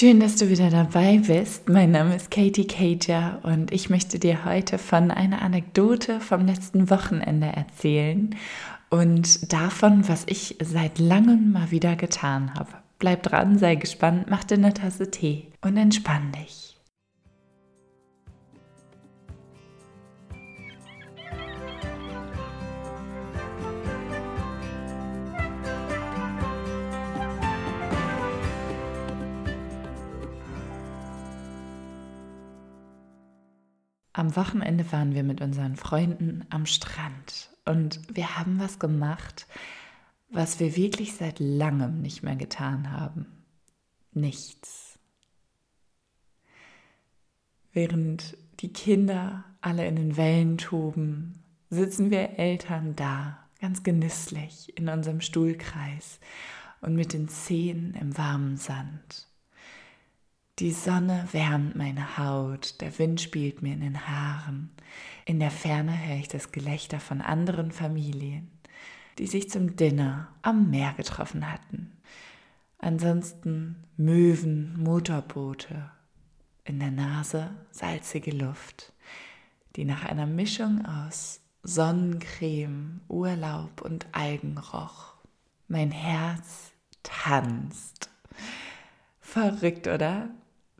Schön, dass du wieder dabei bist. Mein Name ist Katie Cager und ich möchte dir heute von einer Anekdote vom letzten Wochenende erzählen und davon, was ich seit langem mal wieder getan habe. Bleib dran, sei gespannt, mach dir eine Tasse Tee und entspann dich. Am Wochenende waren wir mit unseren Freunden am Strand und wir haben was gemacht, was wir wirklich seit langem nicht mehr getan haben. Nichts. Während die Kinder alle in den Wellen toben, sitzen wir Eltern da, ganz genüsslich in unserem Stuhlkreis und mit den Zehen im warmen Sand. Die Sonne wärmt meine Haut, der Wind spielt mir in den Haaren. In der Ferne höre ich das Gelächter von anderen Familien, die sich zum Dinner am Meer getroffen hatten. Ansonsten Möwen, Motorboote, in der Nase salzige Luft, die nach einer Mischung aus Sonnencreme, Urlaub und Algen roch. Mein Herz tanzt. Verrückt, oder?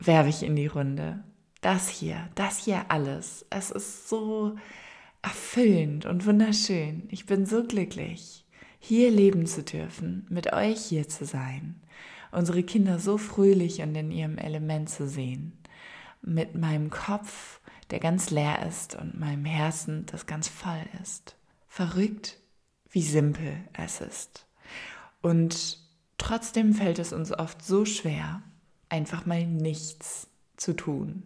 Werfe ich in die Runde. Das hier, das hier alles. Es ist so erfüllend und wunderschön. Ich bin so glücklich, hier leben zu dürfen, mit euch hier zu sein, unsere Kinder so fröhlich und in ihrem Element zu sehen, mit meinem Kopf, der ganz leer ist und meinem Herzen, das ganz voll ist. Verrückt, wie simpel es ist. Und trotzdem fällt es uns oft so schwer, einfach mal nichts zu tun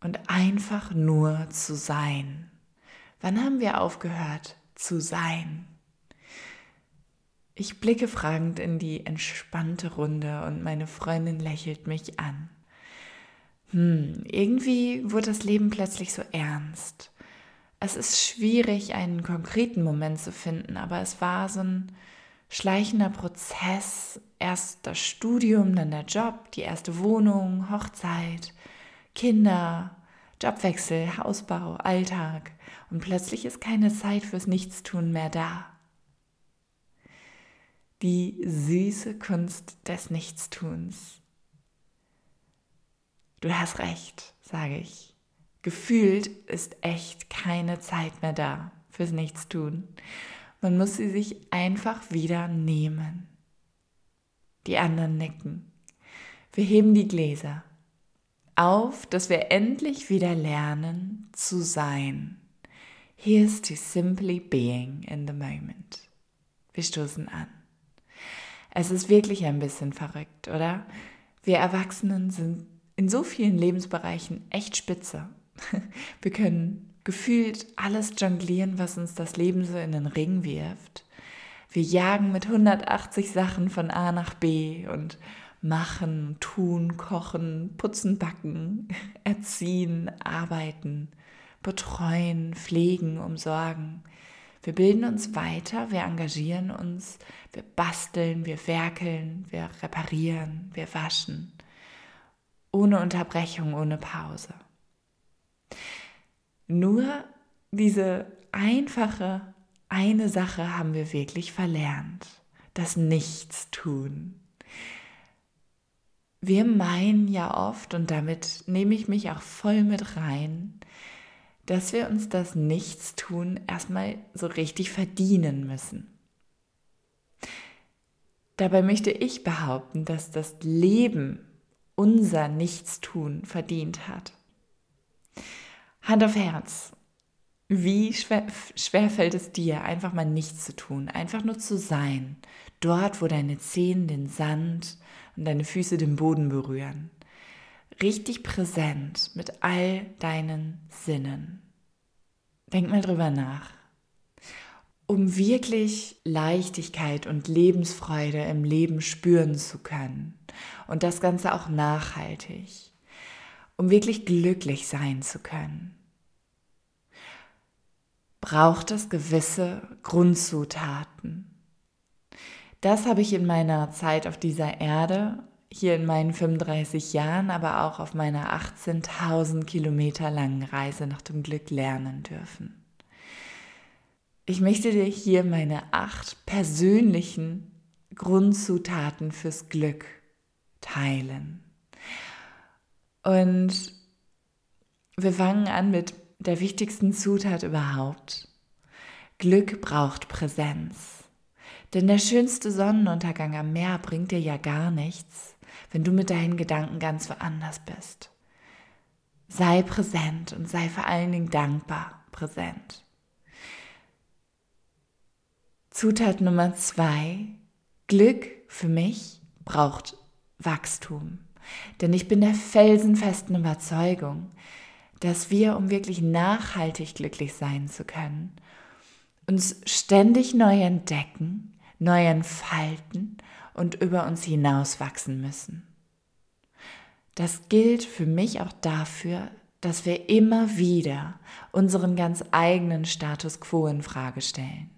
und einfach nur zu sein. Wann haben wir aufgehört zu sein? Ich blicke fragend in die entspannte Runde und meine Freundin lächelt mich an. Hm, irgendwie wurde das Leben plötzlich so ernst. Es ist schwierig, einen konkreten Moment zu finden, aber es war so ein schleichender Prozess. Erst das Studium, dann der Job, die erste Wohnung, Hochzeit, Kinder, Jobwechsel, Hausbau, Alltag. Und plötzlich ist keine Zeit fürs Nichtstun mehr da. Die süße Kunst des Nichtstuns. Du hast recht, sage ich. Gefühlt ist echt keine Zeit mehr da fürs Nichtstun. Man muss sie sich einfach wieder nehmen. Die anderen nicken. Wir heben die Gläser auf, dass wir endlich wieder lernen zu sein. Here's to simply being in the moment. Wir stoßen an. Es ist wirklich ein bisschen verrückt, oder? Wir Erwachsenen sind in so vielen Lebensbereichen echt spitze. Wir können gefühlt alles jonglieren, was uns das Leben so in den Ring wirft. Wir jagen mit 180 Sachen von A nach B und machen, tun, kochen, putzen, backen, erziehen, arbeiten, betreuen, pflegen, umsorgen. Wir bilden uns weiter, wir engagieren uns, wir basteln, wir werkeln, wir reparieren, wir waschen. Ohne Unterbrechung, ohne Pause. Nur diese einfache eine Sache haben wir wirklich verlernt, das Nichtstun. Wir meinen ja oft, und damit nehme ich mich auch voll mit rein, dass wir uns das Nichtstun erstmal so richtig verdienen müssen. Dabei möchte ich behaupten, dass das Leben unser Nichtstun verdient hat. Hand auf Herz. Wie schwer, schwer, fällt es dir, einfach mal nichts zu tun, einfach nur zu sein, dort, wo deine Zehen den Sand und deine Füße den Boden berühren. Richtig präsent mit all deinen Sinnen. Denk mal drüber nach. Um wirklich Leichtigkeit und Lebensfreude im Leben spüren zu können und das Ganze auch nachhaltig um wirklich glücklich sein zu können, braucht es gewisse Grundzutaten. Das habe ich in meiner Zeit auf dieser Erde hier in meinen 35 Jahren, aber auch auf meiner 18.000 Kilometer langen Reise nach dem Glück lernen dürfen. Ich möchte dir hier meine acht persönlichen Grundzutaten fürs Glück teilen. Und wir fangen an mit der wichtigsten Zutat überhaupt. Glück braucht Präsenz. Denn der schönste Sonnenuntergang am Meer bringt dir ja gar nichts, wenn du mit deinen Gedanken ganz woanders bist. Sei präsent und sei vor allen Dingen dankbar präsent. Zutat Nummer zwei. Glück für mich braucht Wachstum. Denn ich bin der felsenfesten Überzeugung, dass wir, um wirklich nachhaltig glücklich sein zu können, uns ständig neu entdecken, neu entfalten und über uns hinaus wachsen müssen. Das gilt für mich auch dafür, dass wir immer wieder unseren ganz eigenen Status quo in Frage stellen.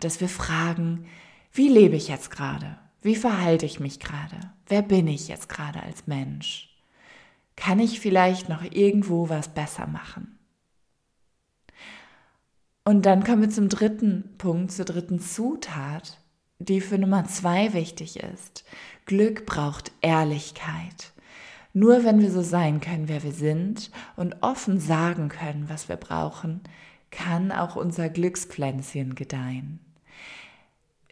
Dass wir fragen, wie lebe ich jetzt gerade? Wie verhalte ich mich gerade? Wer bin ich jetzt gerade als Mensch? Kann ich vielleicht noch irgendwo was besser machen? Und dann kommen wir zum dritten Punkt, zur dritten Zutat, die für Nummer zwei wichtig ist. Glück braucht Ehrlichkeit. Nur wenn wir so sein können, wer wir sind und offen sagen können, was wir brauchen, kann auch unser Glückspflänzchen gedeihen.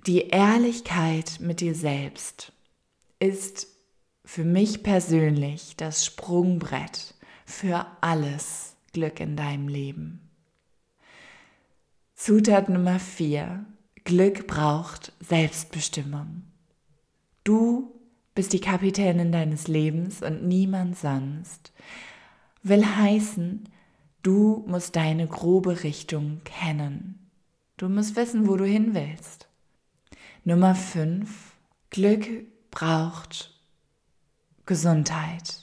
Die Ehrlichkeit mit dir selbst ist für mich persönlich das Sprungbrett für alles Glück in deinem Leben. Zutat Nummer vier: Glück braucht Selbstbestimmung. Du bist die Kapitänin deines Lebens und niemand sonst. Will heißen, du musst deine grobe Richtung kennen. Du musst wissen, wo du hin willst. Nummer 5. Glück braucht Gesundheit.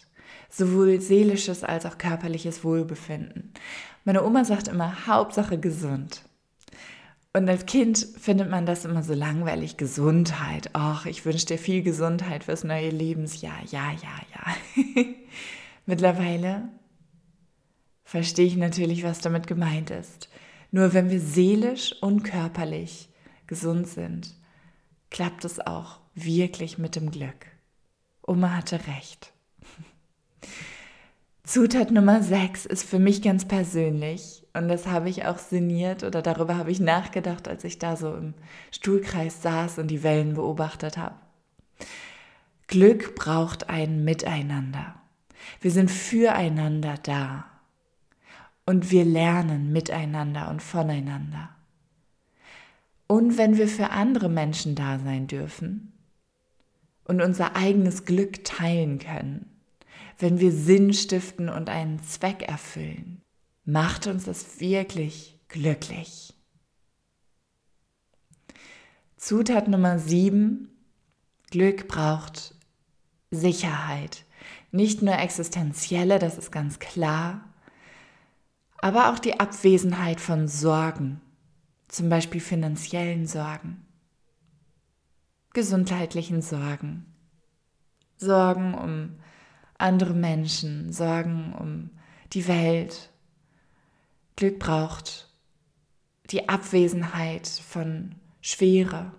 Sowohl seelisches als auch körperliches Wohlbefinden. Meine Oma sagt immer, Hauptsache gesund. Und als Kind findet man das immer so langweilig, Gesundheit. Ach, ich wünsche dir viel Gesundheit fürs neue Lebensjahr. Ja, ja, ja. Mittlerweile verstehe ich natürlich, was damit gemeint ist. Nur wenn wir seelisch und körperlich gesund sind, klappt es auch wirklich mit dem Glück. Oma hatte recht. Zutat Nummer 6 ist für mich ganz persönlich und das habe ich auch sinniert oder darüber habe ich nachgedacht, als ich da so im Stuhlkreis saß und die Wellen beobachtet habe. Glück braucht ein Miteinander. Wir sind füreinander da und wir lernen miteinander und voneinander. Und wenn wir für andere Menschen da sein dürfen und unser eigenes Glück teilen können, wenn wir Sinn stiften und einen Zweck erfüllen, macht uns das wirklich glücklich. Zutat Nummer 7. Glück braucht Sicherheit. Nicht nur existenzielle, das ist ganz klar, aber auch die Abwesenheit von Sorgen, zum Beispiel finanziellen Sorgen, gesundheitlichen Sorgen, Sorgen um andere Menschen, Sorgen um die Welt. Glück braucht die Abwesenheit von Schwere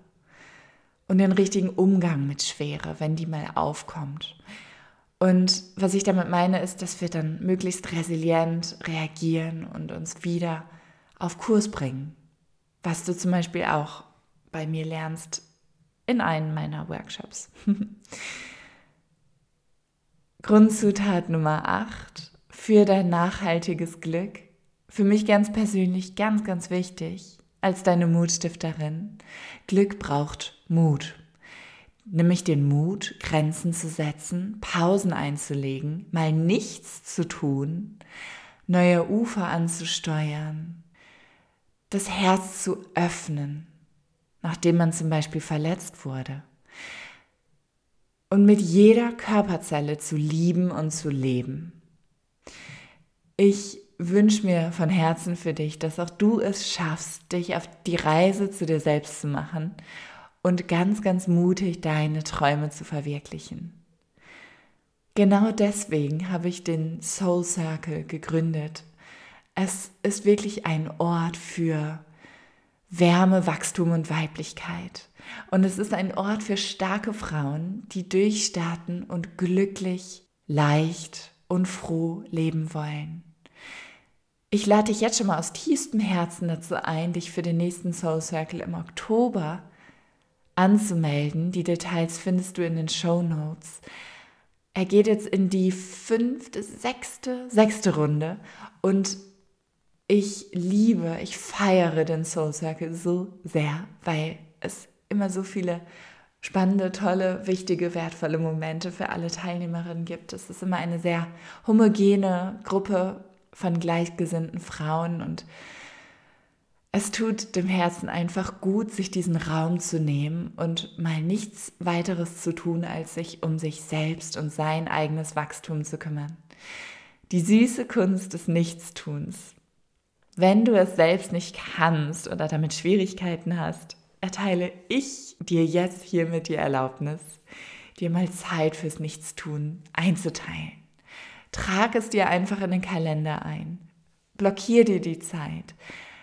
und den richtigen Umgang mit Schwere, wenn die mal aufkommt. Und was ich damit meine, ist, dass wir dann möglichst resilient reagieren und uns wieder auf Kurs bringen. Was du zum Beispiel auch bei mir lernst in einem meiner Workshops. Grundzutat Nummer 8 für dein nachhaltiges Glück. Für mich ganz persönlich ganz, ganz wichtig als deine Mutstifterin. Glück braucht Mut. Nämlich den Mut, Grenzen zu setzen, Pausen einzulegen, mal nichts zu tun, neue Ufer anzusteuern, das Herz zu öffnen, nachdem man zum Beispiel verletzt wurde und mit jeder Körperzelle zu lieben und zu leben. Ich wünsche mir von Herzen für dich, dass auch du es schaffst, dich auf die Reise zu dir selbst zu machen und ganz, ganz mutig deine Träume zu verwirklichen. genau deswegen habe ich den Soul Circle gegründet. Es ist wirklich ein Ort für Wärme, Wachstum und Weiblichkeit. Und es ist ein Ort für starke Frauen, die durchstarten und glücklich, leicht und froh leben wollen. Ich lade dich jetzt schon mal aus tiefstem Herzen dazu ein, dich für den nächsten Soul Circle im Oktober anzumelden. Die Details findest du in den Show Notes. Er geht jetzt in die fünfte, sechste, sechste Runde und ich liebe, ich feiere den Soul Circle so sehr, weil es immer so viele spannende, tolle, wichtige, wertvolle Momente für alle Teilnehmerinnen gibt. Es ist immer eine sehr homogene Gruppe von gleichgesinnten Frauen und es tut dem Herzen einfach gut, sich diesen Raum zu nehmen und mal nichts weiteres zu tun, als sich um sich selbst und sein eigenes Wachstum zu kümmern. Die süße Kunst des Nichtstuns. Wenn du es selbst nicht kannst oder damit Schwierigkeiten hast, erteile ich dir jetzt hiermit die Erlaubnis, dir mal Zeit fürs Nichtstun einzuteilen. Trag es dir einfach in den Kalender ein. Blockier dir die Zeit.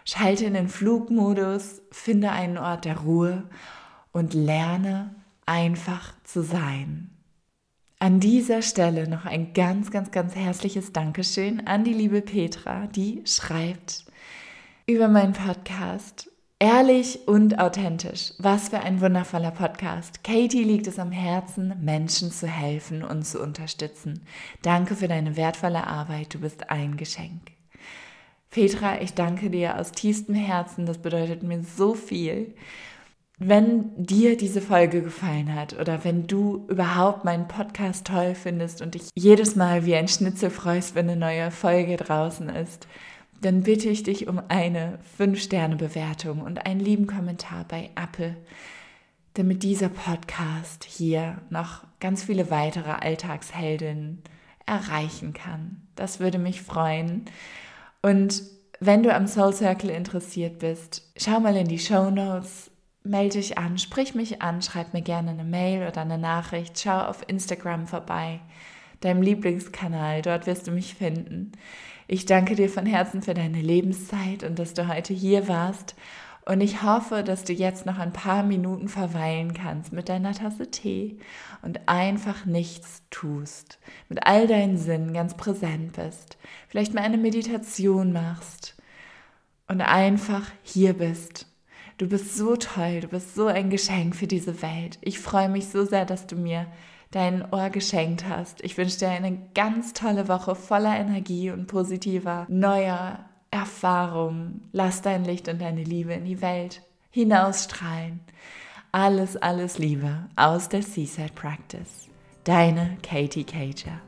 Schalte in den Flugmodus, finde einen Ort der Ruhe und lerne einfach zu sein. An dieser Stelle noch ein ganz, ganz, ganz herzliches Dankeschön an die liebe Petra, die schreibt über meinen Podcast. Ehrlich und authentisch. Was für ein wundervoller Podcast. Katie liegt es am Herzen, Menschen zu helfen und zu unterstützen. Danke für deine wertvolle Arbeit. Du bist ein Geschenk. Petra, ich danke dir aus tiefstem Herzen. Das bedeutet mir so viel. Wenn dir diese Folge gefallen hat oder wenn du überhaupt meinen Podcast toll findest und dich jedes Mal wie ein Schnitzel freust, wenn eine neue Folge draußen ist, dann bitte ich dich um eine 5-Sterne-Bewertung und einen lieben Kommentar bei Apple, damit dieser Podcast hier noch ganz viele weitere Alltagsheldinnen erreichen kann. Das würde mich freuen. Und wenn du am Soul Circle interessiert bist, schau mal in die Show Notes melde dich an, sprich mich an, schreib mir gerne eine Mail oder eine Nachricht, schau auf Instagram vorbei, deinem Lieblingskanal, dort wirst du mich finden. Ich danke dir von Herzen für deine Lebenszeit und dass du heute hier warst. Und ich hoffe, dass du jetzt noch ein paar Minuten verweilen kannst mit deiner Tasse Tee und einfach nichts tust. Mit all deinen Sinnen ganz präsent bist. Vielleicht mal eine Meditation machst und einfach hier bist Du bist so toll, du bist so ein Geschenk für diese Welt. Ich freue mich so sehr, dass du mir dein Ohr geschenkt hast. Ich wünsche dir eine ganz tolle Woche voller Energie und positiver, neuer Erfahrung. Lass dein Licht und deine Liebe in die Welt hinausstrahlen. Alles, alles Liebe aus der Seaside Practice. Deine Katie Cager.